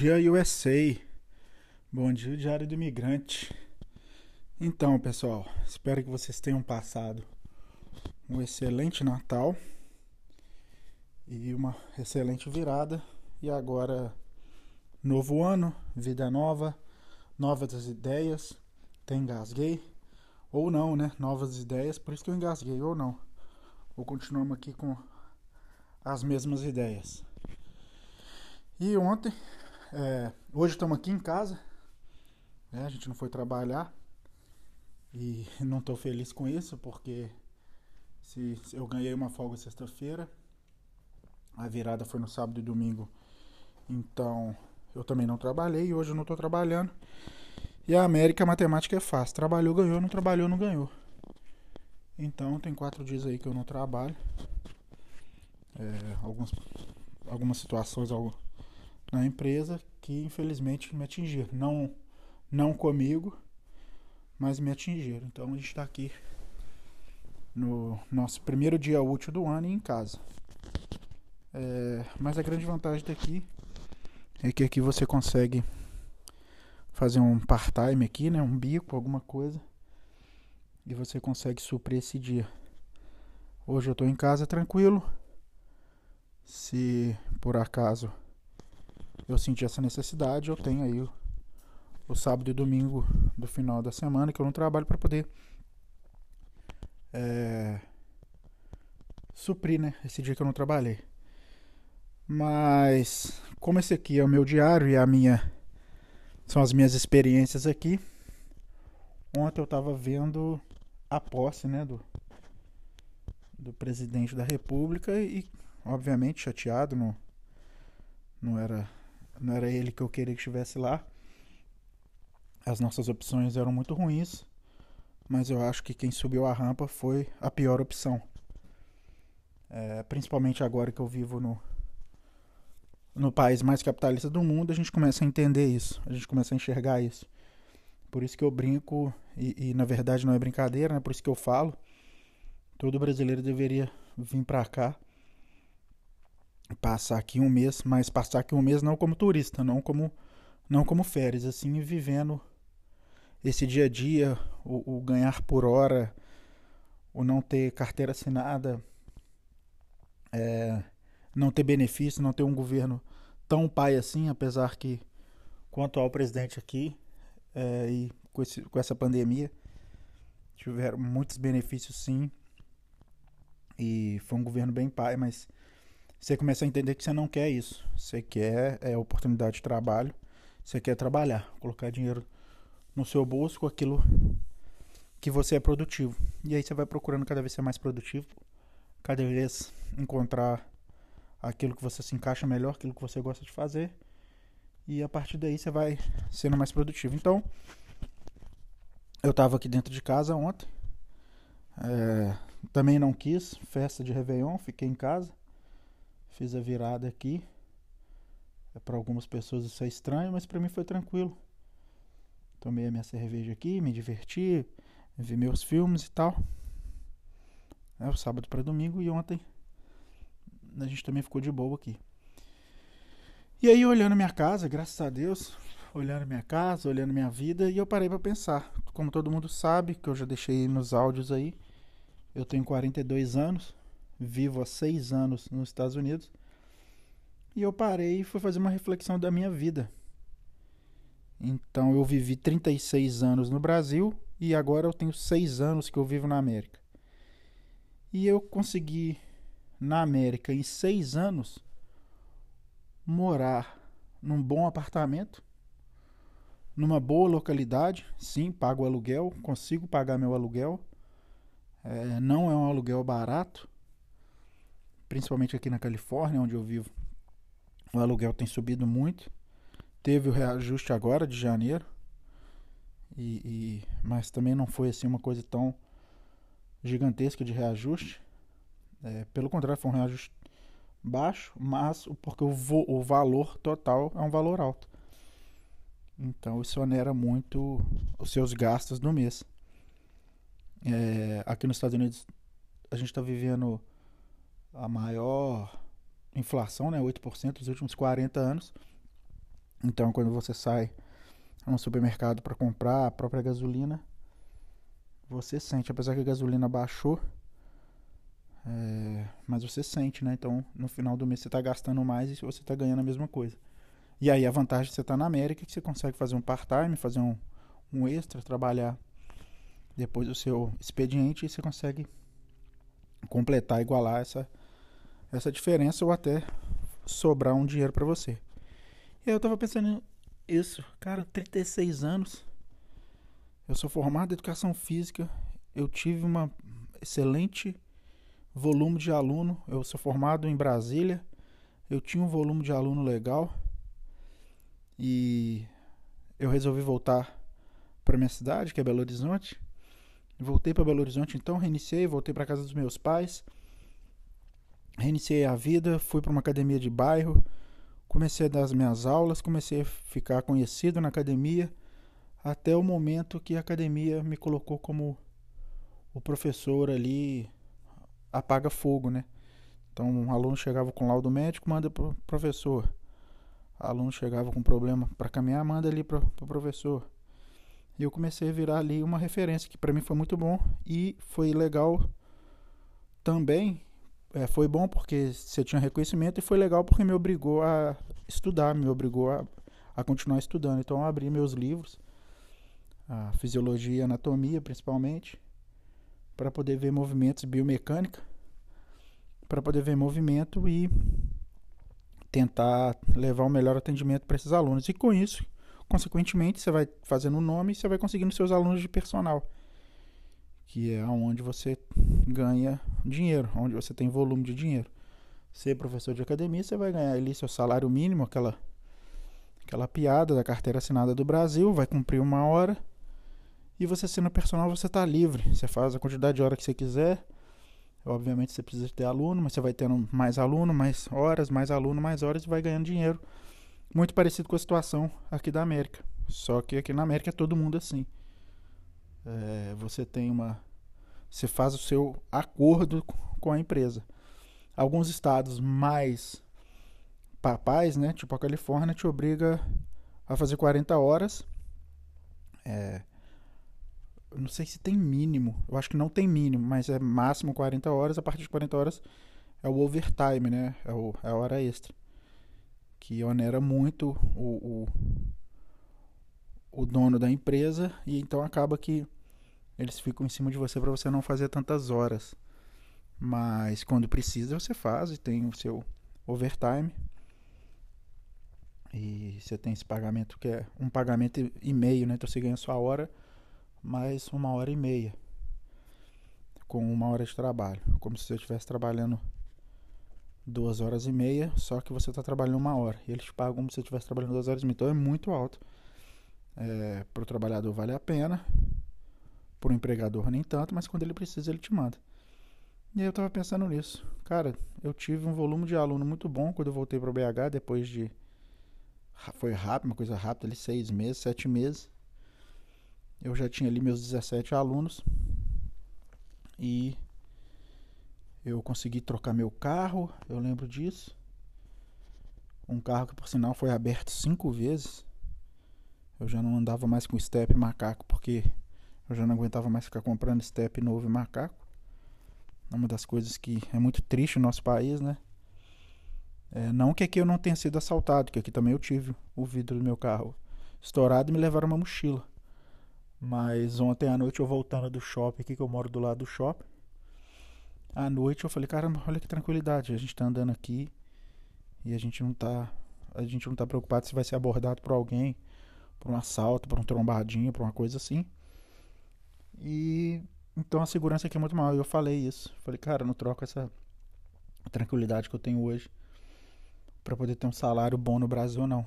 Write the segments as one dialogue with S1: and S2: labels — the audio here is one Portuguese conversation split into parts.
S1: dia, USA. Bom dia, Diário do Imigrante. Então, pessoal, espero que vocês tenham passado um excelente Natal e uma excelente virada. E agora, novo ano, vida nova, novas ideias. Até engasguei. Ou não, né? Novas ideias, por isso que eu engasguei, ou não. Ou continuamos aqui com as mesmas ideias. E ontem, é, hoje estamos aqui em casa, né? a gente não foi trabalhar e não estou feliz com isso porque se, se eu ganhei uma folga sexta-feira, a virada foi no sábado e domingo, então eu também não trabalhei e hoje eu não estou trabalhando. E a América a matemática é fácil, trabalhou, ganhou, não trabalhou, não ganhou. Então tem quatro dias aí que eu não trabalho. É, algumas, algumas situações, na empresa que infelizmente me atingiram. Não, não comigo, mas me atingiram. Então a gente está aqui no nosso primeiro dia útil do ano e em casa. É, mas a grande vantagem daqui é que aqui você consegue fazer um part-time aqui, né, um bico, alguma coisa, e você consegue suprir esse dia. Hoje eu estou em casa tranquilo. Se por acaso eu senti essa necessidade, eu tenho aí o, o sábado e domingo do final da semana que eu não trabalho para poder é, suprir, né, esse dia que eu não trabalhei. Mas como esse aqui é o meu diário e a minha são as minhas experiências aqui. Ontem eu estava vendo a posse, né, do do presidente da República e obviamente chateado, não não era não era ele que eu queria que estivesse lá. As nossas opções eram muito ruins, mas eu acho que quem subiu a rampa foi a pior opção. É, principalmente agora que eu vivo no, no país mais capitalista do mundo, a gente começa a entender isso, a gente começa a enxergar isso. Por isso que eu brinco, e, e na verdade não é brincadeira, né? por isso que eu falo, todo brasileiro deveria vir para cá passar aqui um mês, mas passar aqui um mês não como turista, não como não como férias, assim, vivendo esse dia a dia, o, o ganhar por hora, o não ter carteira assinada, é, não ter benefício, não ter um governo tão pai assim, apesar que quanto ao presidente aqui é, e com, esse, com essa pandemia tiveram muitos benefícios sim e foi um governo bem pai, mas você começa a entender que você não quer isso. Você quer é, oportunidade de trabalho, você quer trabalhar, colocar dinheiro no seu bolso com aquilo que você é produtivo. E aí você vai procurando cada vez ser mais produtivo, cada vez encontrar aquilo que você se encaixa melhor, aquilo que você gosta de fazer. E a partir daí você vai sendo mais produtivo. Então, eu estava aqui dentro de casa ontem. É, também não quis festa de Réveillon, fiquei em casa. Fiz a virada aqui. É para algumas pessoas isso é estranho, mas para mim foi tranquilo. Tomei a minha cerveja aqui, me diverti, vi meus filmes e tal. É o sábado para domingo e ontem a gente também ficou de boa aqui. E aí olhando minha casa, graças a Deus, olhando minha casa, olhando minha vida, e eu parei para pensar. Como todo mundo sabe, que eu já deixei nos áudios aí, eu tenho 42 anos, vivo há seis anos nos Estados Unidos. E eu parei e fui fazer uma reflexão da minha vida. Então eu vivi 36 anos no Brasil e agora eu tenho seis anos que eu vivo na América. E eu consegui, na América, em seis anos, morar num bom apartamento, numa boa localidade. Sim, pago aluguel, consigo pagar meu aluguel. É, não é um aluguel barato, principalmente aqui na Califórnia, onde eu vivo, o aluguel tem subido muito. Teve o reajuste agora de janeiro, e, e, mas também não foi assim uma coisa tão gigantesca de reajuste. É, pelo contrário, foi um reajuste baixo, mas porque o, vo, o valor total é um valor alto. Então isso onera muito os seus gastos no mês. É, aqui nos Estados Unidos a gente está vivendo a maior inflação, né, 8% nos últimos 40 anos. Então, quando você sai a um supermercado para comprar a própria gasolina, você sente, apesar que a gasolina baixou, é, mas você sente, né? Então, no final do mês você está gastando mais e você está ganhando a mesma coisa. E aí a vantagem de você estar tá na América é que você consegue fazer um part-time, fazer um, um extra, trabalhar depois do seu expediente e você consegue completar, igualar essa, essa diferença ou até sobrar um dinheiro para você. E aí eu tava pensando isso, cara, 36 anos, eu sou formado em educação física, eu tive uma excelente volume de aluno, eu sou formado em Brasília, eu tinha um volume de aluno legal e eu resolvi voltar para minha cidade, que é Belo Horizonte. Voltei para Belo Horizonte, então reiniciei, voltei para casa dos meus pais. Reiniciei a vida, fui para uma academia de bairro, comecei a dar as minhas aulas, comecei a ficar conhecido na academia, até o momento que a academia me colocou como o professor ali apaga fogo, né? Então, um aluno chegava com laudo médico, manda pro professor aluno chegava com problema para caminhar, manda ali para o pro professor. E eu comecei a virar ali uma referência que para mim foi muito bom e foi legal também. É, foi bom porque você tinha reconhecimento e foi legal porque me obrigou a estudar, me obrigou a, a continuar estudando. Então eu abri meus livros, a fisiologia e anatomia principalmente, para poder ver movimentos biomecânica, para poder ver movimento e tentar levar o melhor atendimento para esses alunos. E com isso, consequentemente, você vai fazendo o nome e você vai conseguindo seus alunos de personal, que é onde você ganha dinheiro, onde você tem volume de dinheiro. Ser professor de academia, você vai ganhar ali seu salário mínimo, aquela aquela piada da carteira assinada do Brasil, vai cumprir uma hora. E você sendo personal, você está livre. Você faz a quantidade de hora que você quiser Obviamente você precisa ter aluno, mas você vai tendo mais aluno, mais horas, mais aluno, mais horas e vai ganhando dinheiro. Muito parecido com a situação aqui da América. Só que aqui na América é todo mundo assim. É, você tem uma. Você faz o seu acordo com a empresa. Alguns estados mais papais, né? Tipo a Califórnia, te obriga a fazer 40 horas. É, não sei se tem mínimo. Eu acho que não tem mínimo, mas é máximo 40 horas. A partir de 40 horas é o overtime, né? É, o, é a hora extra. Que onera muito o, o, o dono da empresa. E então acaba que eles ficam em cima de você para você não fazer tantas horas. Mas quando precisa, você faz e tem o seu overtime. E você tem esse pagamento que é um pagamento e meio, né? Então você ganha sua hora mais uma hora e meia com uma hora de trabalho, como se você estivesse trabalhando duas horas e meia, só que você está trabalhando uma hora. E eles pagam como se você estivesse trabalhando duas horas e meia. Então é muito alto. É, para o trabalhador vale a pena, para o empregador nem tanto, mas quando ele precisa ele te manda. E aí eu estava pensando nisso. Cara, eu tive um volume de aluno muito bom quando eu voltei para o BH, depois de. Foi rápido, uma coisa rápida ali, seis meses, sete meses. Eu já tinha ali meus 17 alunos e eu consegui trocar meu carro, eu lembro disso. Um carro que por sinal foi aberto cinco vezes. Eu já não andava mais com step macaco porque eu já não aguentava mais ficar comprando step novo e macaco. É uma das coisas que é muito triste no nosso país, né? É, não que aqui eu não tenha sido assaltado, que aqui também eu tive o vidro do meu carro estourado e me levaram uma mochila. Mas ontem à noite eu voltando do shopping aqui, que eu moro do lado do shopping. À noite eu falei, caramba, olha que tranquilidade. A gente tá andando aqui e a gente não tá. A gente não tá preocupado se vai ser abordado por alguém, por um assalto, por um trombadinho, por uma coisa assim. E então a segurança aqui é muito mal. Eu falei isso. Falei, cara, não troco essa tranquilidade que eu tenho hoje para poder ter um salário bom no Brasil, não.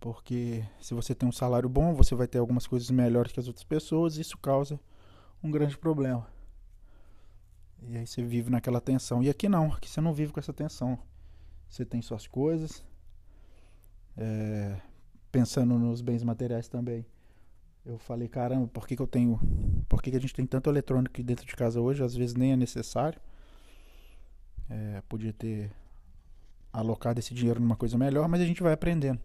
S1: Porque se você tem um salário bom, você vai ter algumas coisas melhores que as outras pessoas e isso causa um grande problema. E aí você vive naquela tensão. E aqui não, aqui você não vive com essa tensão. Você tem suas coisas. É, pensando nos bens materiais também. Eu falei, caramba, por que, que eu tenho. Por que, que a gente tem tanto eletrônico dentro de casa hoje? Às vezes nem é necessário. É, podia ter alocado esse dinheiro numa coisa melhor, mas a gente vai aprendendo.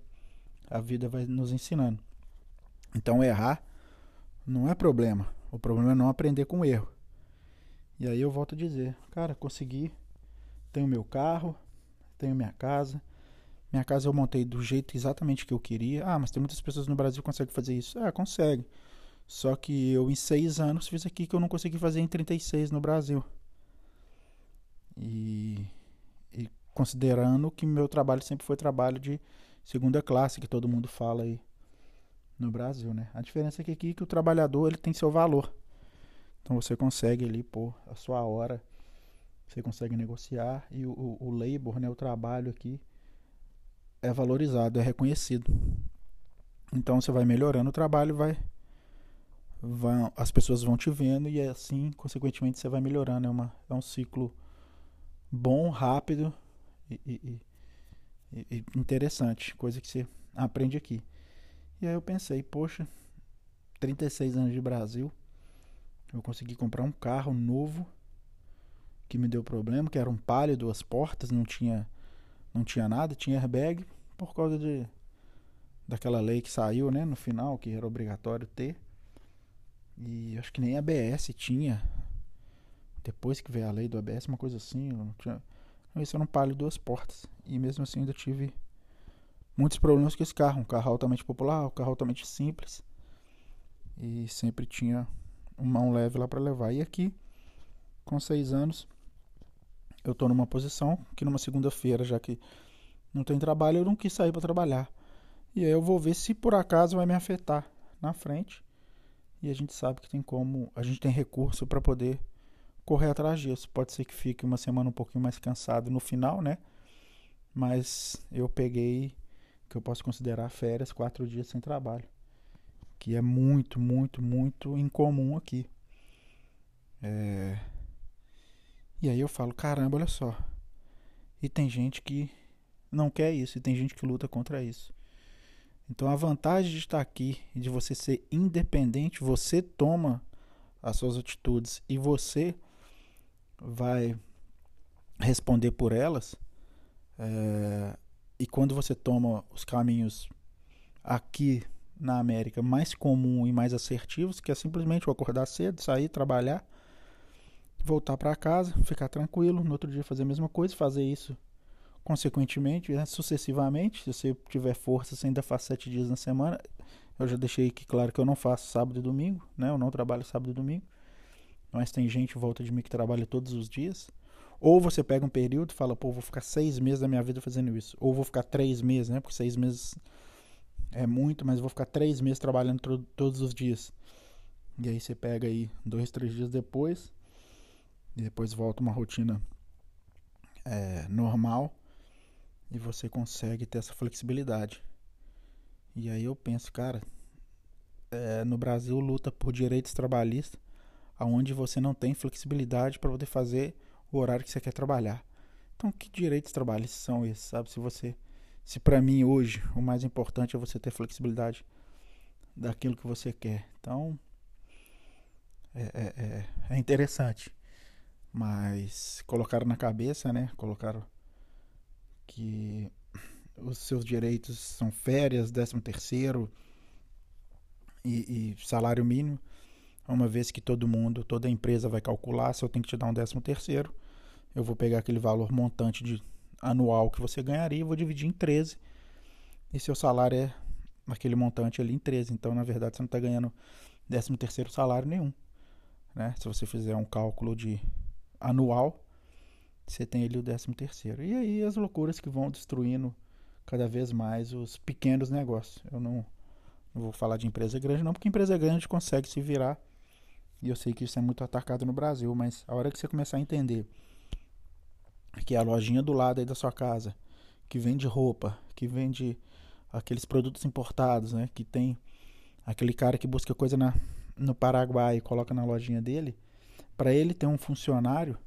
S1: A vida vai nos ensinando. Então errar não é problema. O problema é não aprender com o erro. E aí eu volto a dizer, cara, consegui, tenho meu carro, tenho minha casa. Minha casa eu montei do jeito exatamente que eu queria. Ah, mas tem muitas pessoas no Brasil que conseguem fazer isso. Ah, consegue. Só que eu em seis anos fiz aqui que eu não consegui fazer em 36 no Brasil. E, e considerando que meu trabalho sempre foi trabalho de segunda classe, que todo mundo fala aí no Brasil, né? A diferença é que aqui que o trabalhador ele tem seu valor. Então você consegue ali pôr a sua hora, você consegue negociar e o, o, o labor, né, o trabalho aqui é valorizado, é reconhecido. Então você vai melhorando o trabalho, vai, vai as pessoas vão te vendo e assim, consequentemente, você vai melhorando. É, uma, é um ciclo bom, rápido e, e, e, interessante, coisa que você aprende aqui. E aí eu pensei, poxa, 36 anos de Brasil, eu consegui comprar um carro novo que me deu problema, que era um Palio, duas portas, não tinha não tinha nada, tinha airbag por causa de daquela lei que saiu, né, no final, que era obrigatório ter. E acho que nem ABS tinha. Depois que veio a lei do ABS, uma coisa assim, não tinha. Esse era um Palio duas portas. E mesmo assim ainda tive muitos problemas com esse carro. Um carro altamente popular, um carro altamente simples. E sempre tinha um mão leve lá para levar. E aqui, com seis anos, eu estou numa posição que numa segunda-feira, já que não tem trabalho, eu não quis sair para trabalhar. E aí eu vou ver se por acaso vai me afetar na frente. E a gente sabe que tem como, a gente tem recurso para poder correr atrás disso. Pode ser que fique uma semana um pouquinho mais cansado no final, né? Mas eu peguei que eu posso considerar férias quatro dias sem trabalho, que é muito, muito, muito incomum aqui. É... E aí eu falo, caramba, olha só. E tem gente que não quer isso, e tem gente que luta contra isso. Então a vantagem de estar aqui de você ser independente, você toma as suas atitudes e você vai responder por elas. É, e quando você toma os caminhos aqui na América mais comum e mais assertivos, que é simplesmente acordar cedo, sair, trabalhar, voltar para casa, ficar tranquilo, no outro dia fazer a mesma coisa, fazer isso consequentemente, né, sucessivamente. Se você tiver força, você ainda faz sete dias na semana. Eu já deixei aqui claro que eu não faço sábado e domingo, né? Eu não trabalho sábado e domingo. Mas tem gente volta de mim que trabalha todos os dias. Ou você pega um período e fala, pô, vou ficar seis meses da minha vida fazendo isso. Ou vou ficar três meses, né? Porque seis meses é muito, mas vou ficar três meses trabalhando todos os dias. E aí você pega aí dois, três dias depois. E depois volta uma rotina é, normal. E você consegue ter essa flexibilidade. E aí eu penso, cara, é, no Brasil luta por direitos trabalhistas, aonde você não tem flexibilidade para poder fazer o horário que você quer trabalhar. Então, que direitos trabalhistas são esses, sabe? Se você, se para mim hoje o mais importante é você ter flexibilidade daquilo que você quer. Então, é, é, é, é interessante. Mas colocaram na cabeça, né? Colocaram que os seus direitos são férias, décimo terceiro e, e salário mínimo uma vez que todo mundo, toda empresa vai calcular se eu tenho que te dar um décimo terceiro, eu vou pegar aquele valor montante de anual que você ganharia e vou dividir em 13. E seu salário é aquele montante ali em 13. Então, na verdade, você não está ganhando 13 terceiro salário nenhum. Né? Se você fizer um cálculo de anual, você tem ali o 13 terceiro. E aí as loucuras que vão destruindo cada vez mais os pequenos negócios. Eu não, não vou falar de empresa grande não, porque empresa grande consegue se virar. E eu sei que isso é muito atacado no Brasil, mas a hora que você começar a entender que a lojinha do lado aí da sua casa, que vende roupa, que vende aqueles produtos importados, né? Que tem aquele cara que busca coisa na, no Paraguai e coloca na lojinha dele, para ele ter um funcionário,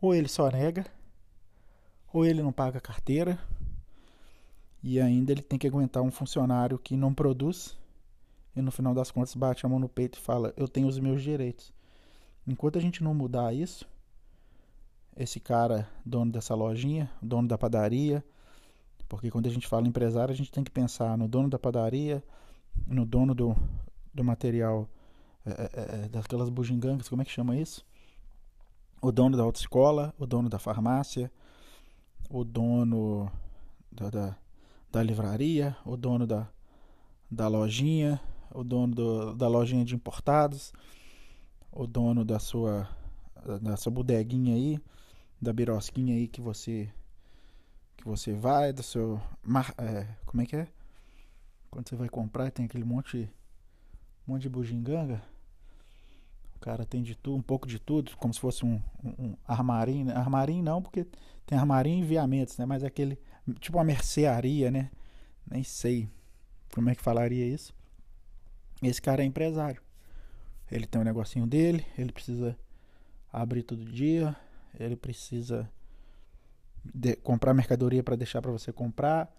S1: ou ele só nega, ou ele não paga carteira, e ainda ele tem que aguentar um funcionário que não produz e no final das contas bate a mão no peito e fala: Eu tenho os meus direitos. Enquanto a gente não mudar isso, esse cara, dono dessa lojinha, dono da padaria, Porque quando a gente fala empresário, a gente tem que pensar no dono da padaria, no dono do, do material, é, é, é daquelas bugigangas, como é que chama isso? O dono da autoescola, o dono da farmácia, o dono da, da, da livraria, o dono da, da lojinha, o dono do, da lojinha de importados, o dono da sua da sua bodeguinha aí, da birosquinha aí que você que você vai, do seu mar, é, como é que é? Quando você vai comprar, tem aquele monte monte de bugiganga. Cara tem de tudo, um pouco de tudo, como se fosse um, um, um armarinho, né? armarinho não, porque tem armarinho e enviamentos, né? Mas é aquele tipo uma mercearia, né? Nem sei como é que falaria isso. Esse cara é empresário. Ele tem um negocinho dele, ele precisa abrir todo dia, ele precisa de, comprar mercadoria para deixar para você comprar.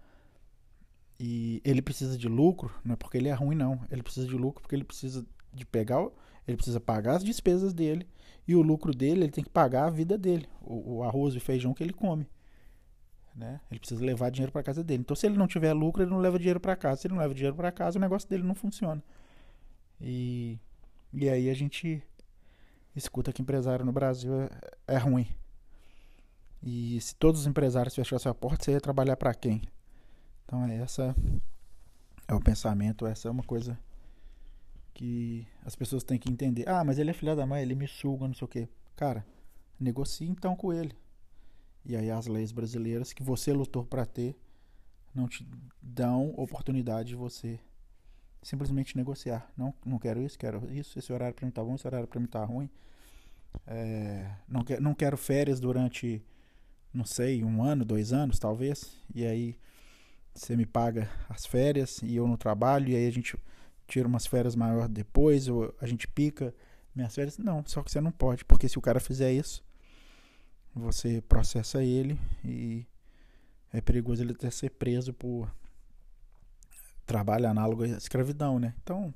S1: E ele precisa de lucro, não é porque ele é ruim não, ele precisa de lucro porque ele precisa de pegar, ele precisa pagar as despesas dele e o lucro dele, ele tem que pagar a vida dele, o, o arroz e feijão que ele come. Né? Ele precisa levar dinheiro para casa dele. Então, se ele não tiver lucro, ele não leva dinheiro para casa. Se ele não leva dinheiro para casa, o negócio dele não funciona. E, e aí a gente escuta que empresário no Brasil é, é ruim. E se todos os empresários fechassem a porta, você ia trabalhar para quem? Então é essa é o pensamento, essa é uma coisa que as pessoas têm que entender. Ah, mas ele é filha da mãe, ele me suga, não sei o quê. Cara, negocie então com ele. E aí as leis brasileiras que você lutou para ter não te dão oportunidade de você simplesmente negociar. Não, não quero isso, quero isso. Esse horário para mim tá bom, esse horário para mim tá ruim. É, não, que, não quero férias durante, não sei, um ano, dois anos, talvez. E aí você me paga as férias e eu no trabalho. E aí a gente tira umas férias maior depois, ou a gente pica minhas férias. Não, só que você não pode, porque se o cara fizer isso, você processa ele e é perigoso ele até ser preso por trabalho análogo à escravidão, né? Então,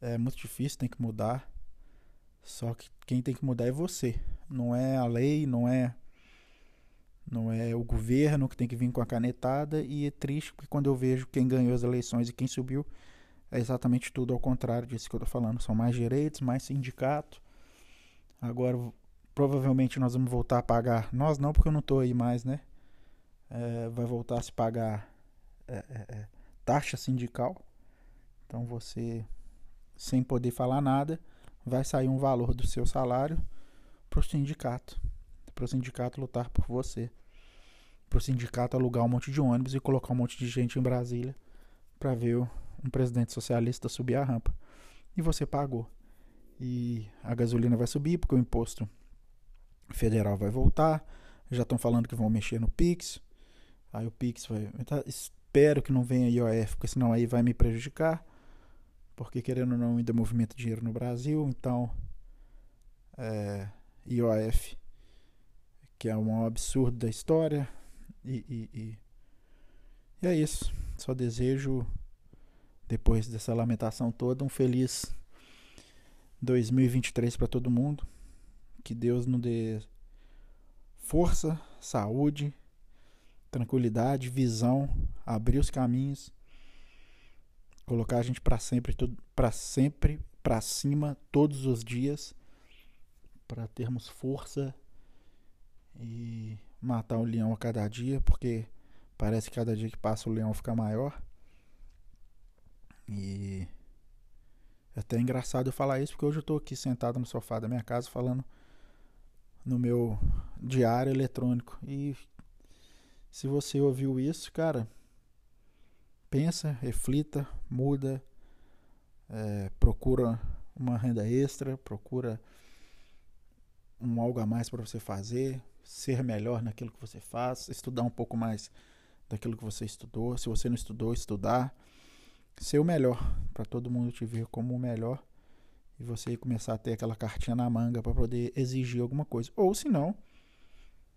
S1: é muito difícil, tem que mudar. Só que quem tem que mudar é você. Não é a lei, não é não é o governo que tem que vir com a canetada e é triste porque quando eu vejo quem ganhou as eleições e quem subiu é exatamente tudo ao contrário disso que eu tô falando. São mais direitos, mais sindicato. Agora provavelmente nós vamos voltar a pagar. Nós não, porque eu não tô aí mais, né? É, vai voltar a se pagar é, é, é taxa sindical. Então você, sem poder falar nada, vai sair um valor do seu salário para o sindicato. Para o sindicato lutar por você. Para o sindicato alugar um monte de ônibus e colocar um monte de gente em Brasília para ver um presidente socialista subir a rampa. E você pagou. E a gasolina vai subir porque o imposto federal vai voltar. Já estão falando que vão mexer no Pix. Aí o Pix vai. Espero que não venha IOF, porque senão aí vai me prejudicar. Porque querendo ou não, ainda movimenta dinheiro no Brasil. Então, é, IOF, que é um absurdo da história. E, e, e, e é isso. Só desejo, depois dessa lamentação toda, um feliz 2023 para todo mundo. Que Deus nos dê força, saúde tranquilidade, visão, abrir os caminhos, colocar a gente para sempre, para sempre para cima todos os dias, para termos força e matar um leão a cada dia, porque parece que cada dia que passa o leão fica maior. E é até engraçado eu falar isso, porque hoje eu estou aqui sentado no sofá da minha casa falando no meu diário eletrônico e se você ouviu isso, cara, pensa, reflita, muda, é, procura uma renda extra, procura um algo a mais para você fazer, ser melhor naquilo que você faz, estudar um pouco mais daquilo que você estudou. Se você não estudou, estudar, ser o melhor, para todo mundo te ver como o melhor e você começar a ter aquela cartinha na manga para poder exigir alguma coisa. Ou se não,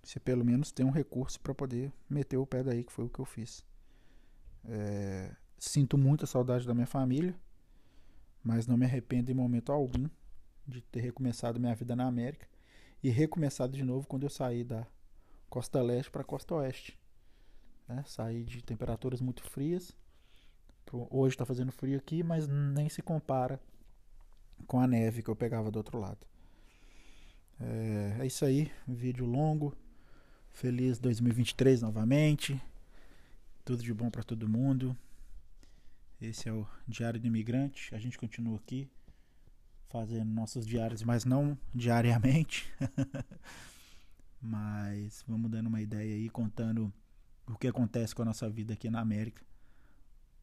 S1: você pelo menos tem um recurso para poder meter o pé daí, que foi o que eu fiz. É, sinto muita saudade da minha família, mas não me arrependo em momento algum de ter recomeçado minha vida na América e recomeçado de novo quando eu saí da costa leste para a costa oeste. né? Sair de temperaturas muito frias. Hoje está fazendo frio aqui, mas nem se compara com a neve que eu pegava do outro lado. É, é isso aí, vídeo longo. Feliz 2023 novamente. Tudo de bom para todo mundo. Esse é o Diário do Imigrante. A gente continua aqui fazendo nossos diários, mas não diariamente. mas vamos dando uma ideia aí, contando o que acontece com a nossa vida aqui na América,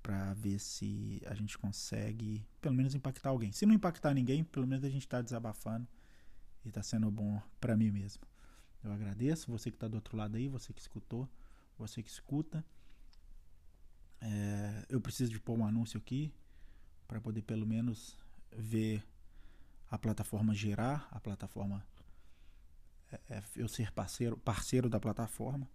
S1: para ver se a gente consegue, pelo menos, impactar alguém. Se não impactar ninguém, pelo menos a gente está desabafando e está sendo bom para mim mesmo. Eu agradeço você que está do outro lado aí, você que escutou, você que escuta. É, eu preciso de pôr um anúncio aqui para poder pelo menos ver a plataforma girar, a plataforma é, é, eu ser parceiro, parceiro da plataforma,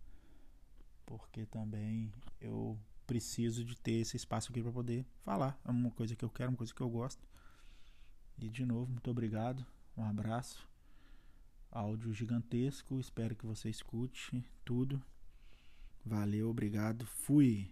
S1: porque também eu preciso de ter esse espaço aqui para poder falar. É uma coisa que eu quero, uma coisa que eu gosto. E de novo, muito obrigado, um abraço. Áudio gigantesco, espero que você escute tudo. Valeu, obrigado, fui.